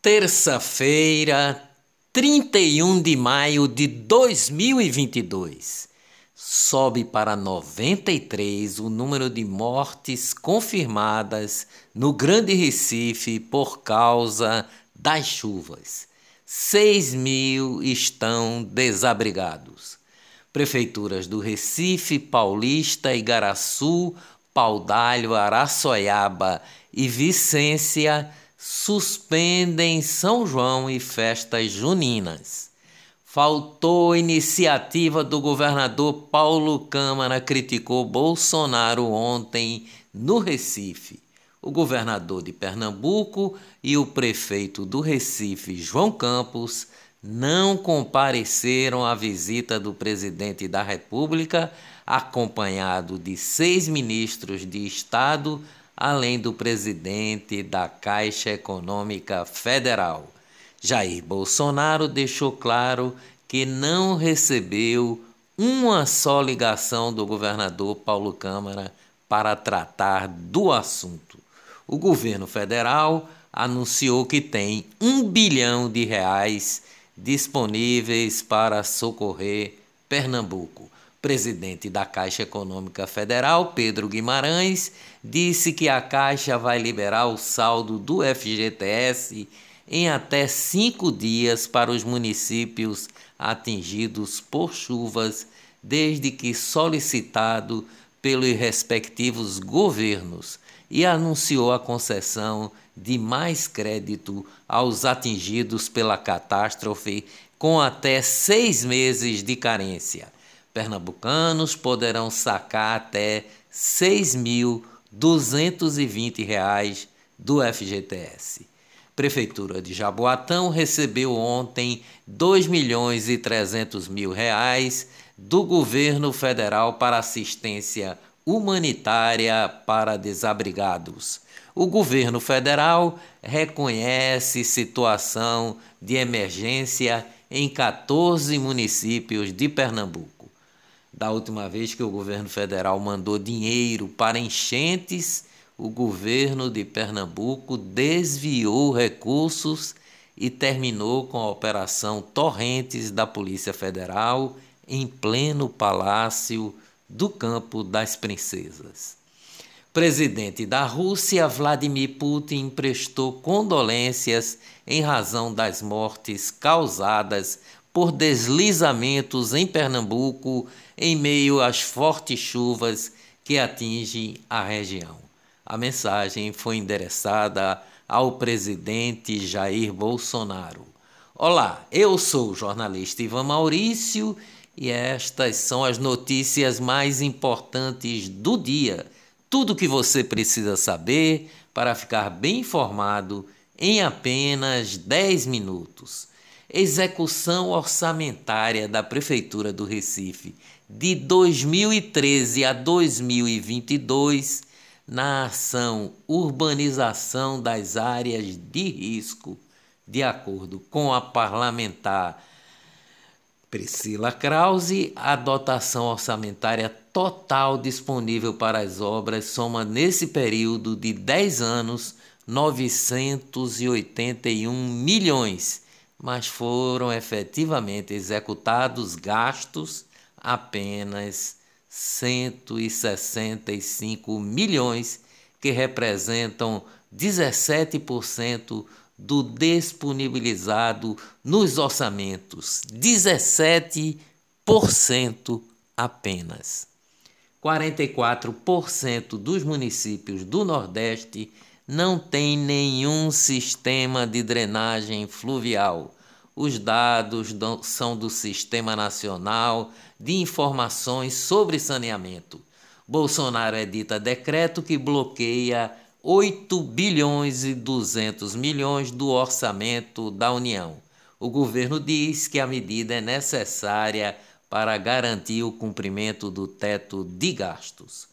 Terça-feira, 31 de maio de 2022. Sobe para 93 o número de mortes confirmadas no Grande Recife por causa das chuvas. 6 mil estão desabrigados. Prefeituras do Recife, Paulista, Igaraçu, Paudalho, Araçoiaba e Vicência suspendem São João e festas juninas. Faltou iniciativa do governador Paulo Câmara, criticou Bolsonaro ontem no Recife. O governador de Pernambuco e o prefeito do Recife, João Campos, não compareceram à visita do presidente da República, acompanhado de seis ministros de Estado além do presidente da Caixa Econômica Federal. Jair Bolsonaro deixou claro que não recebeu uma só ligação do governador Paulo Câmara para tratar do assunto. O governo federal anunciou que tem um bilhão de reais disponíveis para socorrer Pernambuco presidente da Caixa Econômica Federal, Pedro Guimarães, disse que a Caixa vai liberar o saldo do FGTS em até cinco dias para os municípios atingidos por chuvas, desde que solicitado pelos respectivos governos, e anunciou a concessão de mais crédito aos atingidos pela catástrofe com até seis meses de carência pernambucanos poderão sacar até R$ 6.220 do FGTS. Prefeitura de Jaboatão recebeu ontem R$ 2 milhões e 300 mil reais do governo federal para assistência humanitária para desabrigados. O governo federal reconhece situação de emergência em 14 municípios de Pernambuco da última vez que o governo federal mandou dinheiro para enchentes, o governo de Pernambuco desviou recursos e terminou com a operação Torrentes da Polícia Federal em pleno palácio do Campo das Princesas. Presidente da Rússia, Vladimir Putin, prestou condolências em razão das mortes causadas por deslizamentos em Pernambuco em meio às fortes chuvas que atingem a região. A mensagem foi endereçada ao presidente Jair Bolsonaro. Olá, eu sou o jornalista Ivan Maurício e estas são as notícias mais importantes do dia. Tudo o que você precisa saber para ficar bem informado em apenas 10 minutos execução orçamentária da Prefeitura do Recife de 2013 a 2022 na ação urbanização das áreas de risco, de acordo com a parlamentar Priscila Krause, a dotação orçamentária total disponível para as obras soma nesse período de 10 anos 981 milhões mas foram efetivamente executados gastos apenas 165 milhões, que representam 17% do disponibilizado nos orçamentos. 17% apenas. 44% dos municípios do Nordeste não tem nenhum sistema de drenagem fluvial. Os dados são do Sistema Nacional de Informações sobre Saneamento. Bolsonaro edita decreto que bloqueia 8 bilhões e 200 milhões do orçamento da União. O governo diz que a medida é necessária para garantir o cumprimento do teto de gastos.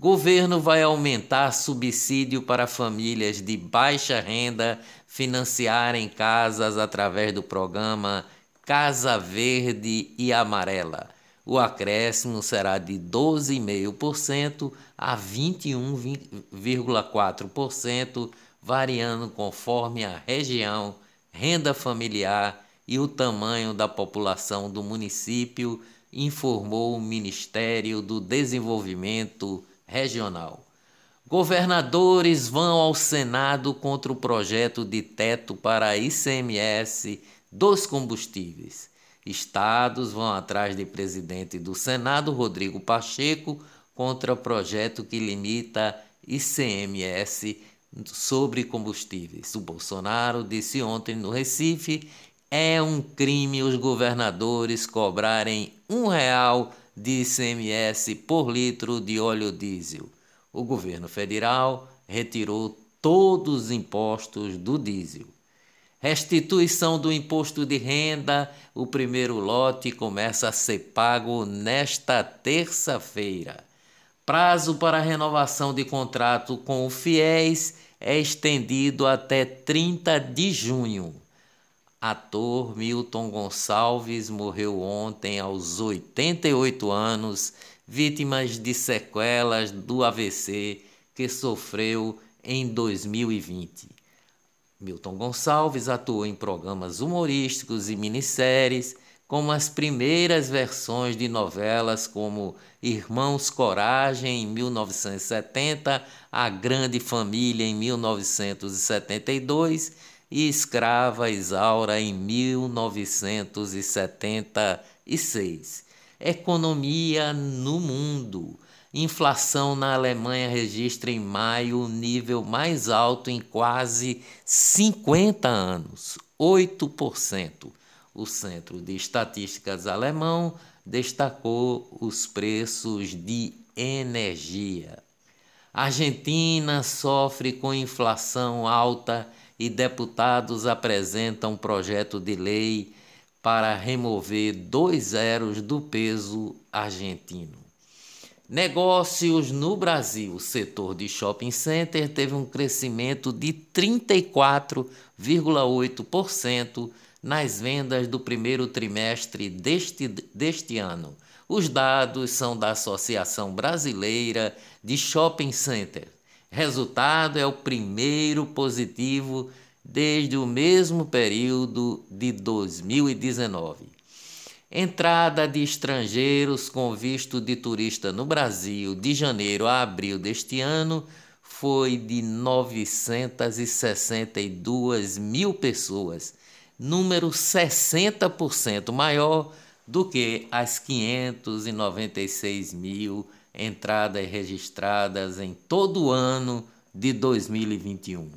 Governo vai aumentar subsídio para famílias de baixa renda financiarem casas através do programa Casa Verde e Amarela. O acréscimo será de 12,5% a 21,4% variando conforme a região, renda familiar e o tamanho da população do município, informou o Ministério do Desenvolvimento Regional. Governadores vão ao Senado contra o projeto de teto para ICMS dos combustíveis. Estados vão atrás de presidente do Senado, Rodrigo Pacheco, contra o projeto que limita ICMS sobre combustíveis. O Bolsonaro disse ontem no Recife: é um crime os governadores cobrarem um real de ICMS por litro de óleo diesel. O governo federal retirou todos os impostos do diesel. Restituição do imposto de renda, o primeiro lote começa a ser pago nesta terça-feira. Prazo para renovação de contrato com o FIES é estendido até 30 de junho. Ator Milton Gonçalves morreu ontem aos 88 anos, vítimas de sequelas do AVC que sofreu em 2020. Milton Gonçalves atuou em programas humorísticos e minisséries, como as primeiras versões de novelas como Irmãos Coragem em 1970, A Grande Família em 1972 e Escrava Isaura em 1976. Economia no mundo. Inflação na Alemanha registra em maio o nível mais alto em quase 50 anos, 8%. O Centro de Estatísticas alemão destacou os preços de energia. Argentina sofre com inflação alta e deputados apresentam projeto de lei para remover dois zeros do peso argentino. Negócios no Brasil. O setor de shopping center teve um crescimento de 34,8% nas vendas do primeiro trimestre deste, deste ano. Os dados são da Associação Brasileira de Shopping Center. Resultado é o primeiro positivo desde o mesmo período de 2019. Entrada de estrangeiros com visto de turista no Brasil de janeiro a abril deste ano foi de 962 mil pessoas, número 60% maior do que as 596 mil entradas registradas em todo o ano de 2021.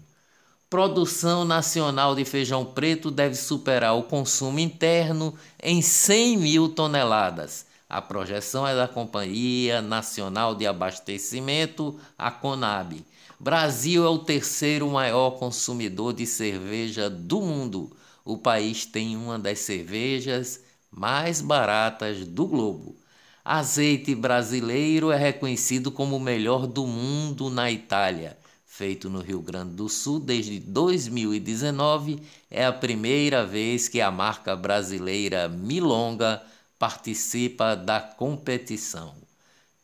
Produção nacional de feijão preto deve superar o consumo interno em 100 mil toneladas. A projeção é da Companhia Nacional de Abastecimento, a CONAB. Brasil é o terceiro maior consumidor de cerveja do mundo. O país tem uma das cervejas mais baratas do globo. Azeite brasileiro é reconhecido como o melhor do mundo na Itália. Feito no Rio Grande do Sul desde 2019, é a primeira vez que a marca brasileira Milonga participa da competição.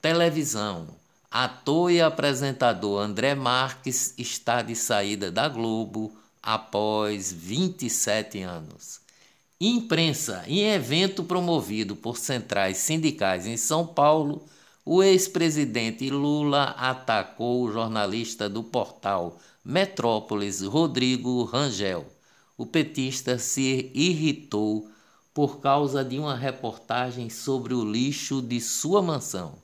Televisão. Ator e apresentador André Marques está de saída da Globo após 27 anos. Imprensa. Em evento promovido por centrais sindicais em São Paulo, o ex-presidente Lula atacou o jornalista do portal Metrópolis, Rodrigo Rangel. O petista se irritou por causa de uma reportagem sobre o lixo de sua mansão.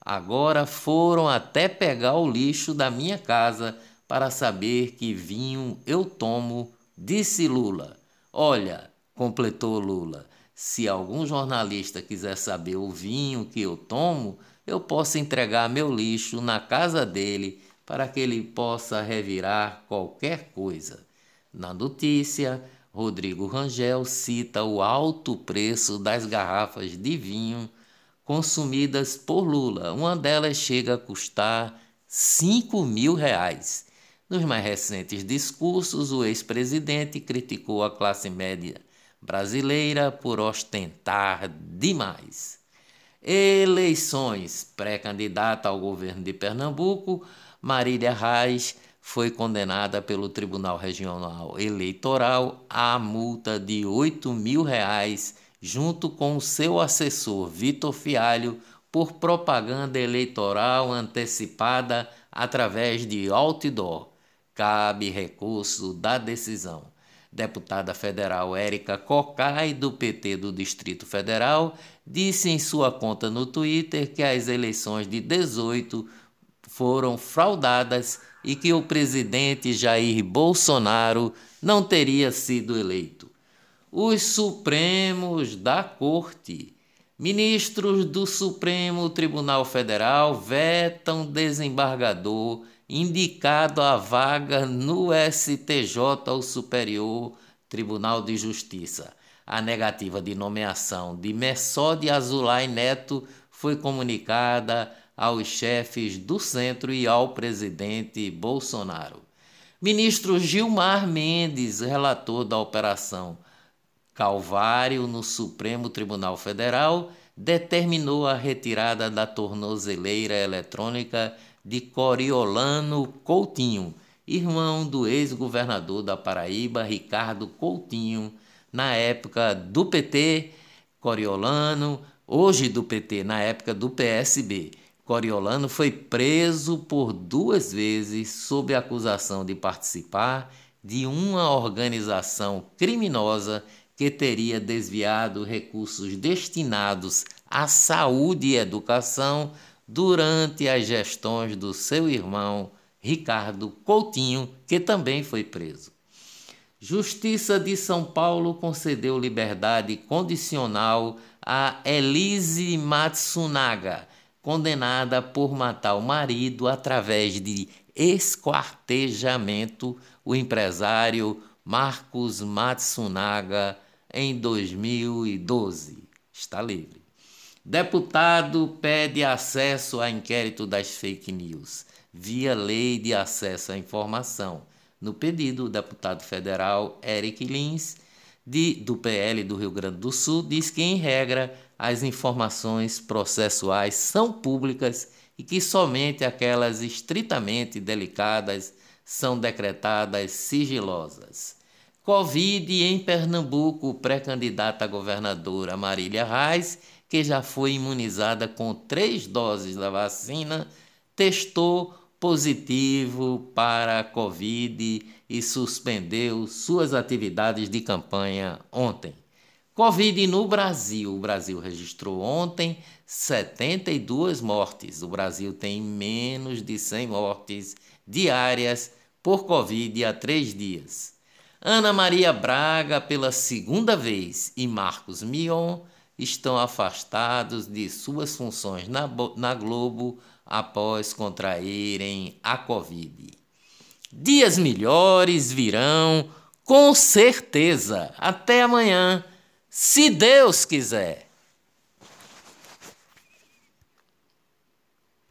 Agora foram até pegar o lixo da minha casa para saber que vinho eu tomo, disse Lula. Olha, completou Lula. Se algum jornalista quiser saber o vinho que eu tomo, eu posso entregar meu lixo na casa dele para que ele possa revirar qualquer coisa. Na notícia, Rodrigo Rangel cita o alto preço das garrafas de vinho consumidas por Lula. Uma delas chega a custar 5 mil reais. Nos mais recentes discursos, o ex-presidente criticou a classe média brasileira por ostentar demais. Eleições. Pré-candidata ao governo de Pernambuco, Marília Reis foi condenada pelo Tribunal Regional Eleitoral à multa de 8 mil reais, junto com seu assessor Vitor Fialho, por propaganda eleitoral antecipada através de outdoor. Cabe recurso da decisão. Deputada federal Érica Cocai, do PT do Distrito Federal, disse em sua conta no Twitter que as eleições de 18 foram fraudadas e que o presidente Jair Bolsonaro não teria sido eleito. Os Supremos da Corte Ministros do Supremo Tribunal Federal vetam desembargador indicado à vaga no STJ, o Superior Tribunal de Justiça. A negativa de nomeação de Messode Azulay Neto foi comunicada aos chefes do centro e ao presidente Bolsonaro. Ministro Gilmar Mendes, relator da operação Calvário, no Supremo Tribunal Federal, determinou a retirada da tornozeleira eletrônica de Coriolano Coutinho, irmão do ex-governador da Paraíba, Ricardo Coutinho, na época do PT, Coriolano, hoje do PT, na época do PSB. Coriolano foi preso por duas vezes sob acusação de participar de uma organização criminosa que teria desviado recursos destinados à saúde e educação durante as gestões do seu irmão Ricardo Coutinho, que também foi preso. Justiça de São Paulo concedeu liberdade condicional a Elise Matsunaga, condenada por matar o marido através de esquartejamento. O empresário Marcos Matsunaga em 2012. Está livre. Deputado pede acesso a inquérito das fake news via Lei de Acesso à Informação. No pedido, o deputado federal Eric Lins, de, do PL do Rio Grande do Sul, diz que, em regra, as informações processuais são públicas e que somente aquelas estritamente delicadas são decretadas sigilosas. Covid em Pernambuco, pré-candidata a governadora Marília Reis, que já foi imunizada com três doses da vacina, testou positivo para a Covid e suspendeu suas atividades de campanha ontem. Covid no Brasil. O Brasil registrou ontem 72 mortes. O Brasil tem menos de 100 mortes diárias por Covid há três dias. Ana Maria Braga, pela segunda vez, e Marcos Mion estão afastados de suas funções na, na Globo após contraírem a Covid. Dias melhores virão, com certeza. Até amanhã, se Deus quiser.